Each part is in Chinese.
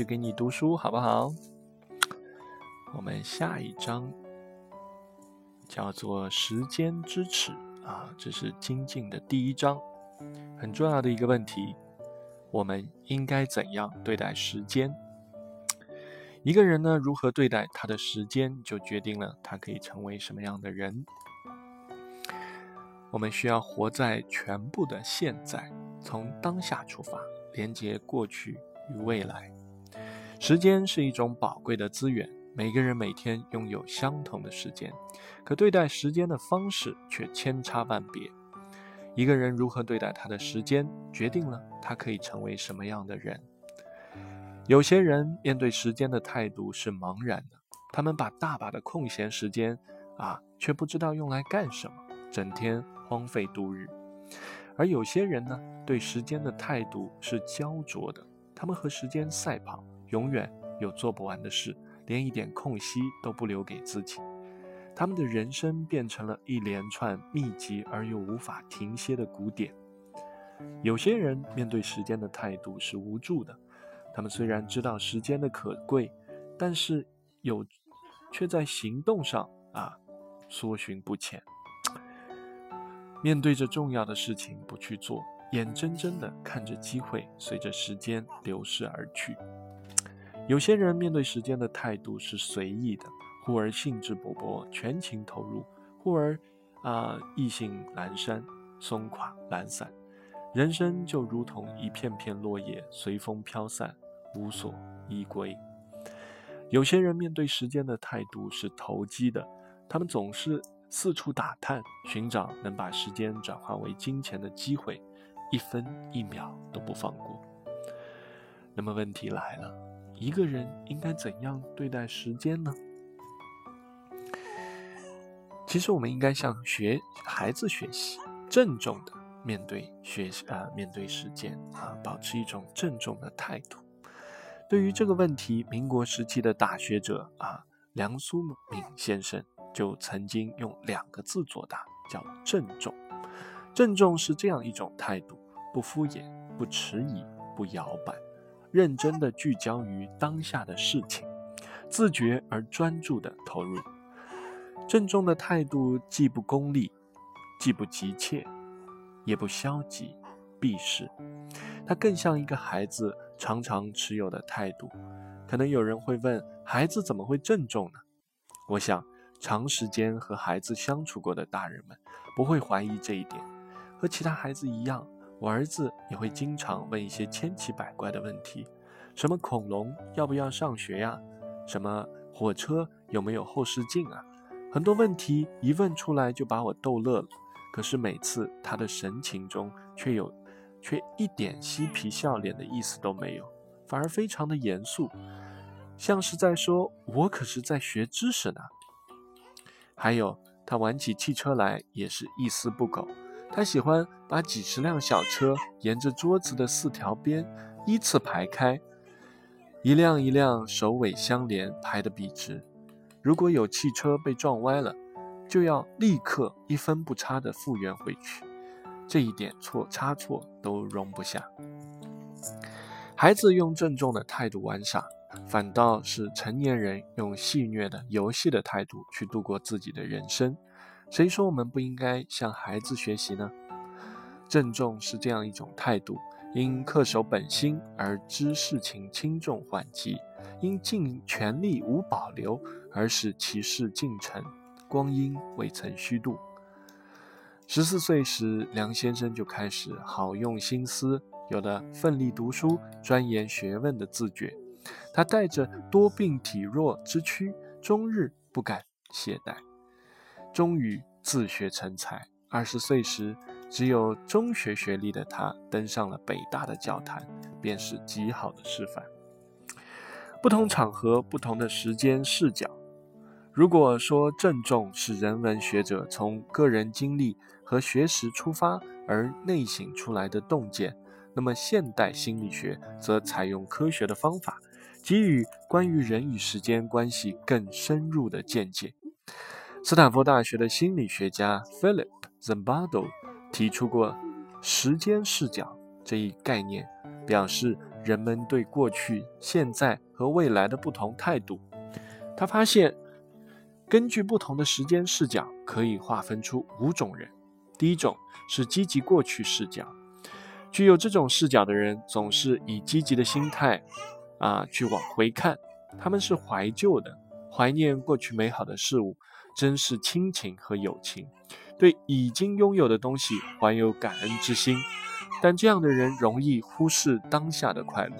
续给你读书，好不好？我们下一章叫做“时间之尺”啊，这是精进的第一章，很重要的一个问题：我们应该怎样对待时间？一个人呢，如何对待他的时间，就决定了他可以成为什么样的人。我们需要活在全部的现在，从当下出发，连接过去与未来。时间是一种宝贵的资源，每个人每天拥有相同的时间，可对待时间的方式却千差万别。一个人如何对待他的时间，决定了他可以成为什么样的人。有些人面对时间的态度是茫然的，他们把大把的空闲时间啊，却不知道用来干什么，整天荒废度日。而有些人呢，对时间的态度是焦灼的，他们和时间赛跑，永远有做不完的事，连一点空隙都不留给自己。他们的人生变成了一连串密集而又无法停歇的鼓点。有些人面对时间的态度是无助的。他们虽然知道时间的可贵，但是有却在行动上啊缩寻不前。面对着重要的事情不去做，眼睁睁的看着机会随着时间流逝而去。有些人面对时间的态度是随意的，忽而兴致勃勃全情投入，忽而啊意兴阑珊松垮懒散。人生就如同一片片落叶随风飘散，无所依归。有些人面对时间的态度是投机的，他们总是四处打探，寻找能把时间转化为金钱的机会，一分一秒都不放过。那么问题来了，一个人应该怎样对待时间呢？其实我们应该向学孩子学习，郑重的。面对学习啊，面对时间啊，保持一种郑重的态度。对于这个问题，民国时期的大学者啊，梁漱溟先生就曾经用两个字作答，叫郑重。郑重是这样一种态度：不敷衍，不迟疑，不摇摆，认真的聚焦于当下的事情，自觉而专注的投入。郑重的态度既不功利，既不急切。也不消极避世，它更像一个孩子常常持有的态度。可能有人会问：孩子怎么会郑重呢？我想，长时间和孩子相处过的大人们不会怀疑这一点。和其他孩子一样，我儿子也会经常问一些千奇百怪的问题：什么恐龙要不要上学呀？什么火车有没有后视镜啊？很多问题一问出来就把我逗乐了。可是每次他的神情中却有，却一点嬉皮笑脸的意思都没有，反而非常的严肃，像是在说：“我可是在学知识呢。”还有他玩起汽车来也是一丝不苟，他喜欢把几十辆小车沿着桌子的四条边依次排开，一辆一辆首尾相连排得笔直。如果有汽车被撞歪了，就要立刻一分不差的复原回去，这一点错差错都容不下。孩子用郑重的态度玩耍，反倒是成年人用戏谑的游戏的态度去度过自己的人生。谁说我们不应该向孩子学习呢？郑重是这样一种态度，因恪守本心而知事情轻重缓急，因尽全力无保留而使其事尽成。光阴未曾虚度。十四岁时，梁先生就开始好用心思，有了奋力读书、钻研学问的自觉。他带着多病体弱之躯，终日不敢懈怠，终于自学成才。二十岁时，只有中学学历的他登上了北大的教坛，便是极好的示范。不同场合、不同的时间视角。如果说郑重是人文学者从个人经历和学识出发而内省出来的洞见，那么现代心理学则采用科学的方法，给予关于人与时间关系更深入的见解。斯坦福大学的心理学家 Philip Zimbardo 提出过“时间视角”这一概念，表示人们对过去、现在和未来的不同态度。他发现，根据不同的时间视角，可以划分出五种人。第一种是积极过去视角，具有这种视角的人，总是以积极的心态啊去往回看。他们是怀旧的，怀念过去美好的事物，珍视亲情和友情，对已经拥有的东西怀有感恩之心。但这样的人容易忽视当下的快乐。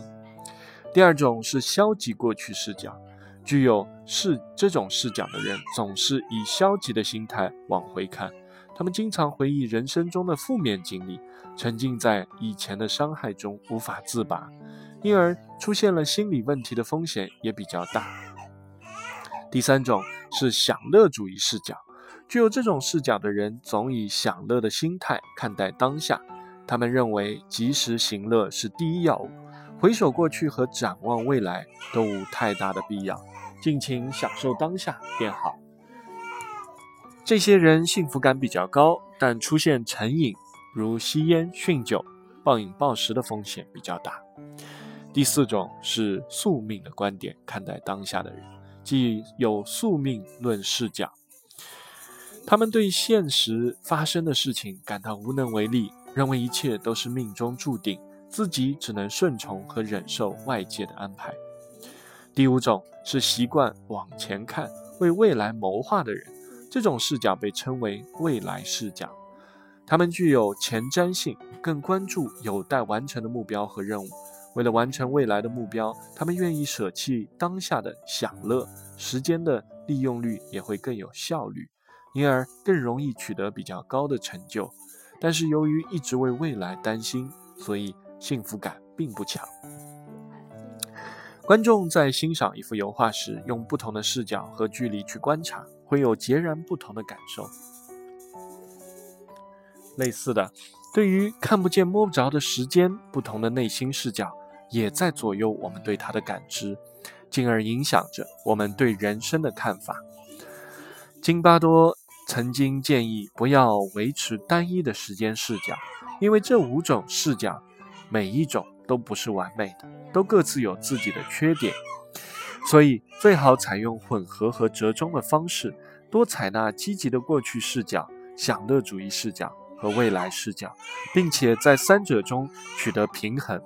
第二种是消极过去视角，具有视这种视角的人总是以消极的心态往回看，他们经常回忆人生中的负面经历，沉浸在以前的伤害中无法自拔，因而出现了心理问题的风险也比较大。第三种是享乐主义视角，具有这种视角的人总以享乐的心态看待当下。他们认为及时行乐是第一要务，回首过去和展望未来都无太大的必要，尽情享受当下便好。这些人幸福感比较高，但出现成瘾，如吸烟、酗酒、暴饮暴食的风险比较大。第四种是宿命的观点看待当下的人，即有宿命论视角，他们对现实发生的事情感到无能为力。认为一切都是命中注定，自己只能顺从和忍受外界的安排。第五种是习惯往前看、为未来谋划的人，这种视角被称为未来视角。他们具有前瞻性，更关注有待完成的目标和任务。为了完成未来的目标，他们愿意舍弃当下的享乐，时间的利用率也会更有效率，因而更容易取得比较高的成就。但是由于一直为未来担心，所以幸福感并不强。观众在欣赏一幅油画时，用不同的视角和距离去观察，会有截然不同的感受。类似的，对于看不见摸不着的时间，不同的内心视角也在左右我们对它的感知，进而影响着我们对人生的看法。金巴多。曾经建议不要维持单一的时间视角，因为这五种视角每一种都不是完美的，都各自有自己的缺点，所以最好采用混合和折中的方式，多采纳积极的过去视角、享乐主义视角和未来视角，并且在三者中取得平衡，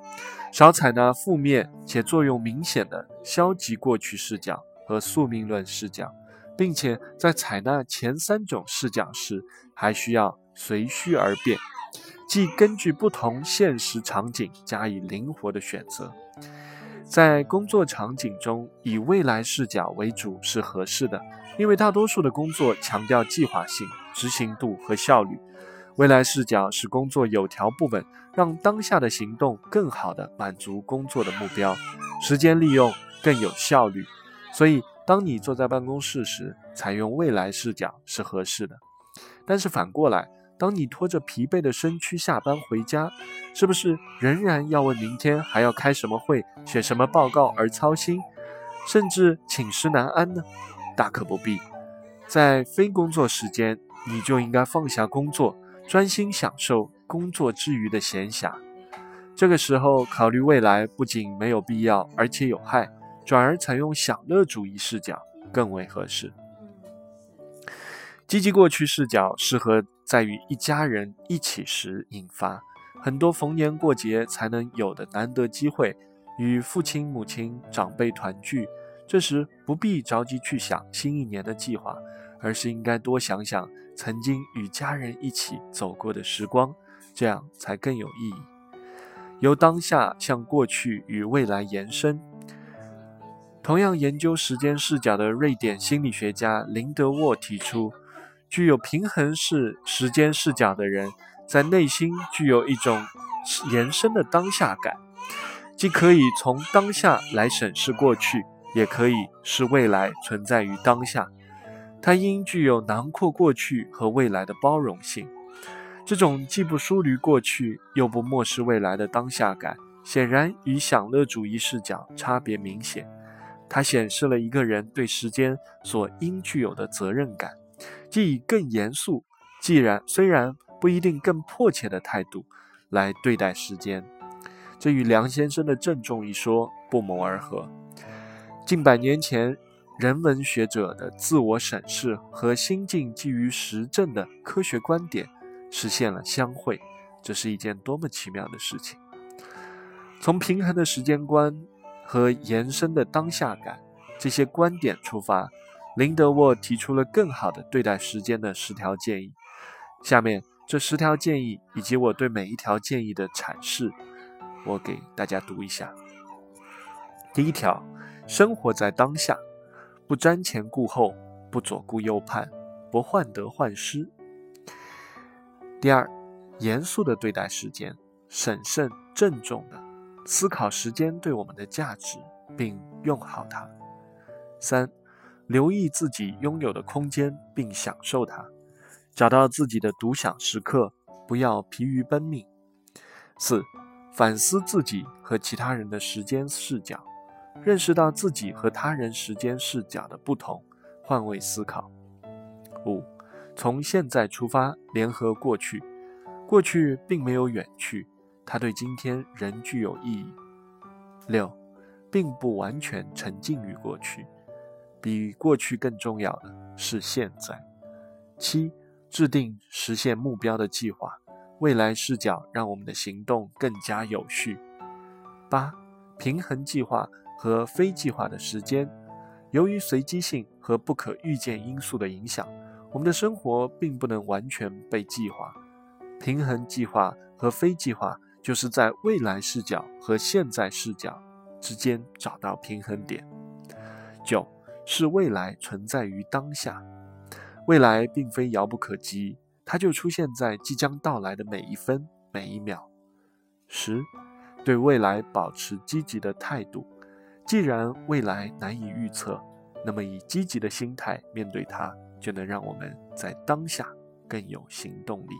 少采纳负面且作用明显的消极过去视角和宿命论视角。并且在采纳前三种视角时，还需要随需而变，即根据不同现实场景加以灵活的选择。在工作场景中，以未来视角为主是合适的，因为大多数的工作强调计划性、执行度和效率。未来视角使工作有条不紊，让当下的行动更好地满足工作的目标，时间利用更有效率。所以。当你坐在办公室时，采用未来视角是合适的。但是反过来，当你拖着疲惫的身躯下班回家，是不是仍然要为明天还要开什么会、写什么报告而操心，甚至寝食难安呢？大可不必。在非工作时间，你就应该放下工作，专心享受工作之余的闲暇。这个时候考虑未来，不仅没有必要，而且有害。转而采用享乐主义视角更为合适。积极过去视角适合在与一家人一起时引发，很多逢年过节才能有的难得机会，与父亲、母亲、长辈团聚。这时不必着急去想新一年的计划，而是应该多想想曾经与家人一起走过的时光，这样才更有意义。由当下向过去与未来延伸。同样研究时间视角的瑞典心理学家林德沃提出，具有平衡式时间视角的人，在内心具有一种延伸的当下感，既可以从当下来审视过去，也可以使未来存在于当下。它应具有囊括过去和未来的包容性。这种既不疏离过去，又不漠视未来的当下感，显然与享乐主义视角差别明显。它显示了一个人对时间所应具有的责任感，即以更严肃、既然虽然不一定更迫切的态度来对待时间。这与梁先生的郑重一说不谋而合。近百年前，人文学者的自我审视和心境基于实证的科学观点实现了相会，这是一件多么奇妙的事情！从平衡的时间观和延伸的当下感这些观点出发，林德沃提出了更好的对待时间的十条建议。下面这十条建议以及我对每一条建议的阐释，我给大家读一下。第一条。生活在当下，不瞻前顾后，不左顾右盼，不患得患失。第二，严肃的对待时间，审慎郑重的思考时间对我们的价值，并用好它。三，留意自己拥有的空间，并享受它，找到自己的独享时刻，不要疲于奔命。四，反思自己和其他人的时间视角。认识到自己和他人时间视角的不同，换位思考。五，从现在出发，联合过去，过去并没有远去，它对今天仍具有意义。六，并不完全沉浸于过去，比过去更重要的是现在。七，制定实现目标的计划，未来视角让我们的行动更加有序。八，平衡计划。和非计划的时间，由于随机性和不可预见因素的影响，我们的生活并不能完全被计划。平衡计划和非计划，就是在未来视角和现在视角之间找到平衡点。九是未来存在于当下，未来并非遥不可及，它就出现在即将到来的每一分每一秒。十对未来保持积极的态度。既然未来难以预测，那么以积极的心态面对它，就能让我们在当下更有行动力。